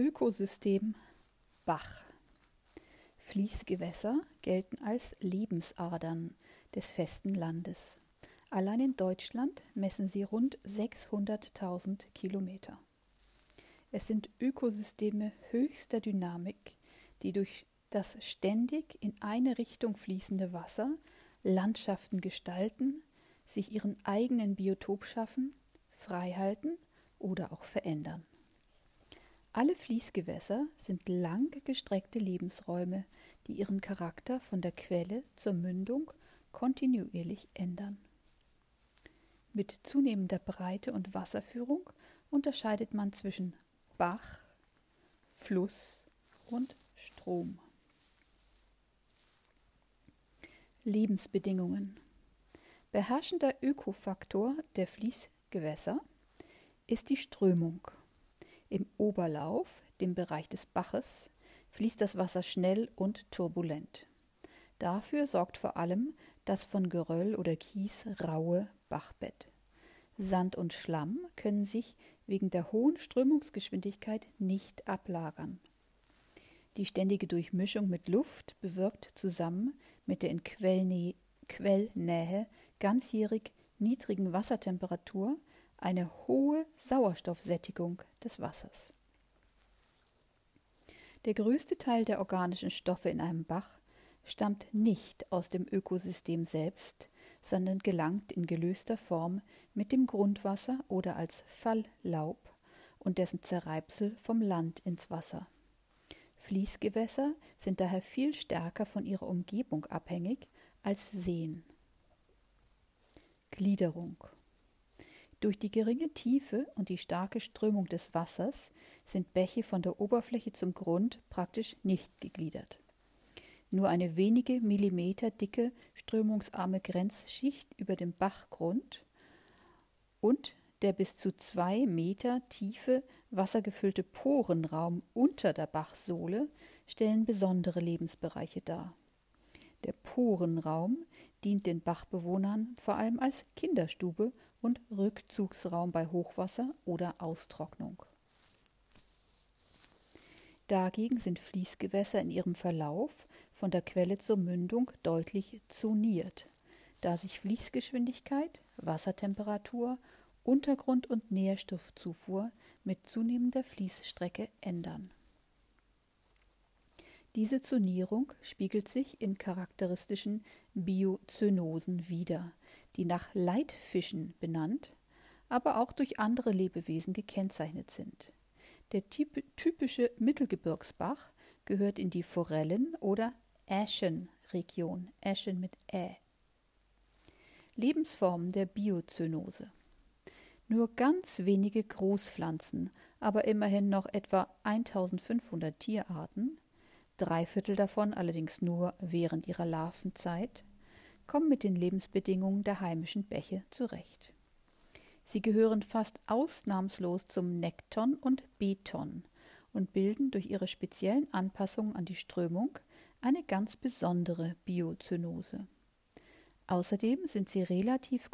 Ökosystem Bach. Fließgewässer gelten als Lebensadern des festen Landes. Allein in Deutschland messen sie rund 600.000 Kilometer. Es sind Ökosysteme höchster Dynamik, die durch das ständig in eine Richtung fließende Wasser Landschaften gestalten, sich ihren eigenen Biotop schaffen, freihalten oder auch verändern. Alle Fließgewässer sind lang gestreckte Lebensräume, die ihren Charakter von der Quelle zur Mündung kontinuierlich ändern. Mit zunehmender Breite und Wasserführung unterscheidet man zwischen Bach, Fluss und Strom. Lebensbedingungen. Beherrschender Ökofaktor der Fließgewässer ist die Strömung. Im Oberlauf, dem Bereich des Baches, fließt das Wasser schnell und turbulent. Dafür sorgt vor allem das von Geröll oder Kies raue Bachbett. Sand und Schlamm können sich wegen der hohen Strömungsgeschwindigkeit nicht ablagern. Die ständige Durchmischung mit Luft bewirkt zusammen mit der in Quellnähe, ganzjährig niedrigen Wassertemperatur eine hohe Sauerstoffsättigung des Wassers. Der größte Teil der organischen Stoffe in einem Bach stammt nicht aus dem Ökosystem selbst, sondern gelangt in gelöster Form mit dem Grundwasser oder als Falllaub und dessen Zerreibsel vom Land ins Wasser. Fließgewässer sind daher viel stärker von ihrer Umgebung abhängig als Seen. Gliederung durch die geringe Tiefe und die starke Strömung des Wassers sind Bäche von der Oberfläche zum Grund praktisch nicht gegliedert. Nur eine wenige Millimeter dicke strömungsarme Grenzschicht über dem Bachgrund und der bis zu zwei Meter tiefe wassergefüllte Porenraum unter der Bachsohle stellen besondere Lebensbereiche dar. Der Porenraum dient den Bachbewohnern vor allem als Kinderstube und Rückzugsraum bei Hochwasser oder Austrocknung. Dagegen sind Fließgewässer in ihrem Verlauf von der Quelle zur Mündung deutlich zoniert, da sich Fließgeschwindigkeit, Wassertemperatur Untergrund- und Nährstoffzufuhr mit zunehmender Fließstrecke ändern. Diese Zonierung spiegelt sich in charakteristischen Biozynosen wider, die nach Leitfischen benannt, aber auch durch andere Lebewesen gekennzeichnet sind. Der typische Mittelgebirgsbach gehört in die Forellen- oder Äschenregion, Äschen mit Ä. Lebensformen der Biozynose. Nur ganz wenige Großpflanzen, aber immerhin noch etwa 1500 Tierarten, drei Viertel davon allerdings nur während ihrer Larvenzeit, kommen mit den Lebensbedingungen der heimischen Bäche zurecht. Sie gehören fast ausnahmslos zum Nekton und Beton und bilden durch ihre speziellen Anpassungen an die Strömung eine ganz besondere Biozynose. Außerdem sind sie relativ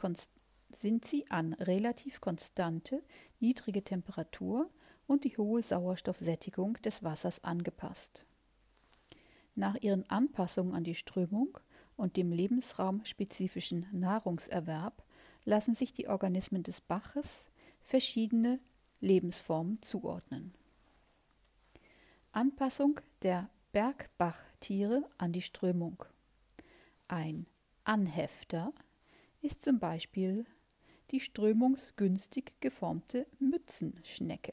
sind sie an relativ konstante, niedrige Temperatur und die hohe Sauerstoffsättigung des Wassers angepasst. Nach ihren Anpassungen an die Strömung und dem lebensraumspezifischen Nahrungserwerb lassen sich die Organismen des Baches verschiedene Lebensformen zuordnen. Anpassung der Bergbachtiere an die Strömung. Ein Anhefter ist zum Beispiel die strömungsgünstig geformte Mützenschnecke.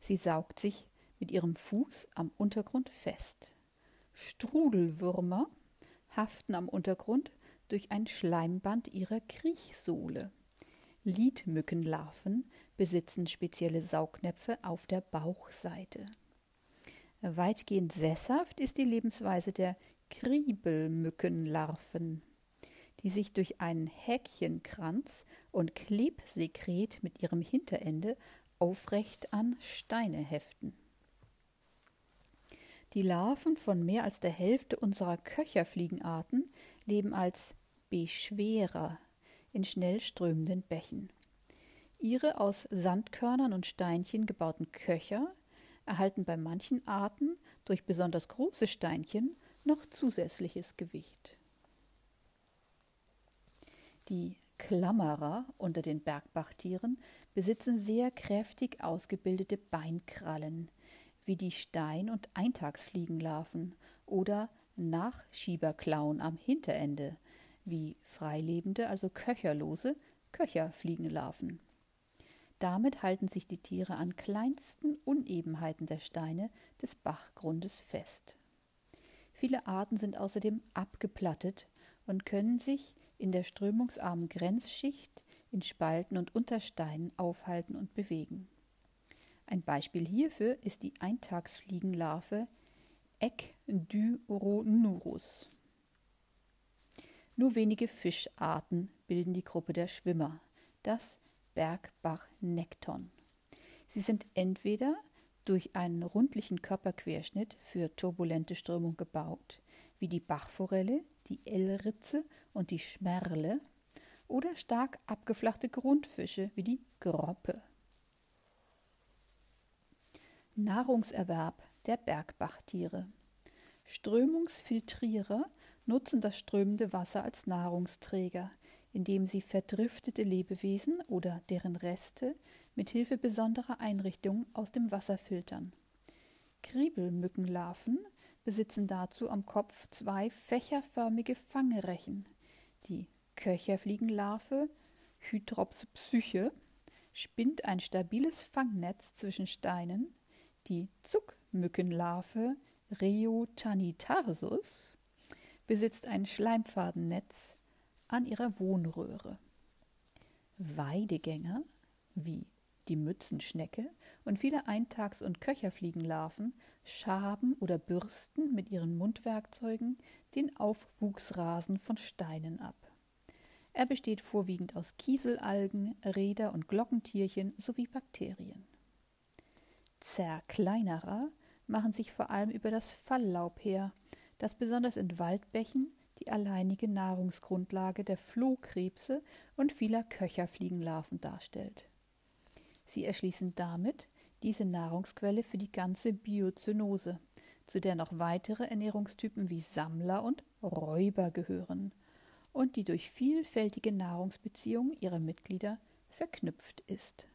Sie saugt sich mit ihrem Fuß am Untergrund fest. Strudelwürmer haften am Untergrund durch ein Schleimband ihrer Kriechsohle. Lidmückenlarven besitzen spezielle Saugnäpfe auf der Bauchseite. Weitgehend sesshaft ist die Lebensweise der Kriebelmückenlarven die sich durch einen Häkchenkranz und Klebsekret mit ihrem Hinterende aufrecht an Steine heften. Die Larven von mehr als der Hälfte unserer Köcherfliegenarten leben als Beschwerer in schnell strömenden Bächen. Ihre aus Sandkörnern und Steinchen gebauten Köcher erhalten bei manchen Arten durch besonders große Steinchen noch zusätzliches Gewicht. Die Klammerer unter den Bergbachtieren besitzen sehr kräftig ausgebildete Beinkrallen, wie die Stein- und Eintagsfliegenlarven oder Nachschieberklauen am Hinterende, wie freilebende, also köcherlose Köcherfliegenlarven. Damit halten sich die Tiere an kleinsten Unebenheiten der Steine des Bachgrundes fest. Viele Arten sind außerdem abgeplattet und können sich in der strömungsarmen Grenzschicht in Spalten und Untersteinen aufhalten und bewegen. Ein Beispiel hierfür ist die Eintagsfliegenlarve Ecdyronurus. Nur wenige Fischarten bilden die Gruppe der Schwimmer, das Bergbachnekton. Sie sind entweder durch einen rundlichen Körperquerschnitt für turbulente Strömung gebaut, wie die Bachforelle, die Elritze und die Schmerle, oder stark abgeflachte Grundfische wie die Groppe. Nahrungserwerb der Bergbachtiere. Strömungsfiltrierer nutzen das strömende Wasser als Nahrungsträger, indem sie verdriftete Lebewesen oder deren Reste mit Hilfe besonderer Einrichtungen aus dem Wasser filtern. Kriebelmückenlarven besitzen dazu am Kopf zwei fächerförmige Fangrechen. Die Köcherfliegenlarve Hydrops psyche spinnt ein stabiles Fangnetz zwischen Steinen. Die Zuckmückenlarve Reotanitarsus besitzt ein Schleimfadennetz an ihrer Wohnröhre. Weidegänger wie die Mützenschnecke und viele Eintags- und Köcherfliegenlarven schaben oder bürsten mit ihren Mundwerkzeugen den Aufwuchsrasen von Steinen ab. Er besteht vorwiegend aus Kieselalgen, Räder- und Glockentierchen sowie Bakterien. Zerkleinerer machen sich vor allem über das Falllaub her, das besonders in Waldbächen die alleinige Nahrungsgrundlage der Flohkrebse und vieler Köcherfliegenlarven darstellt. Sie erschließen damit diese Nahrungsquelle für die ganze Biozönose, zu der noch weitere Ernährungstypen wie Sammler und Räuber gehören und die durch vielfältige Nahrungsbeziehungen ihrer Mitglieder verknüpft ist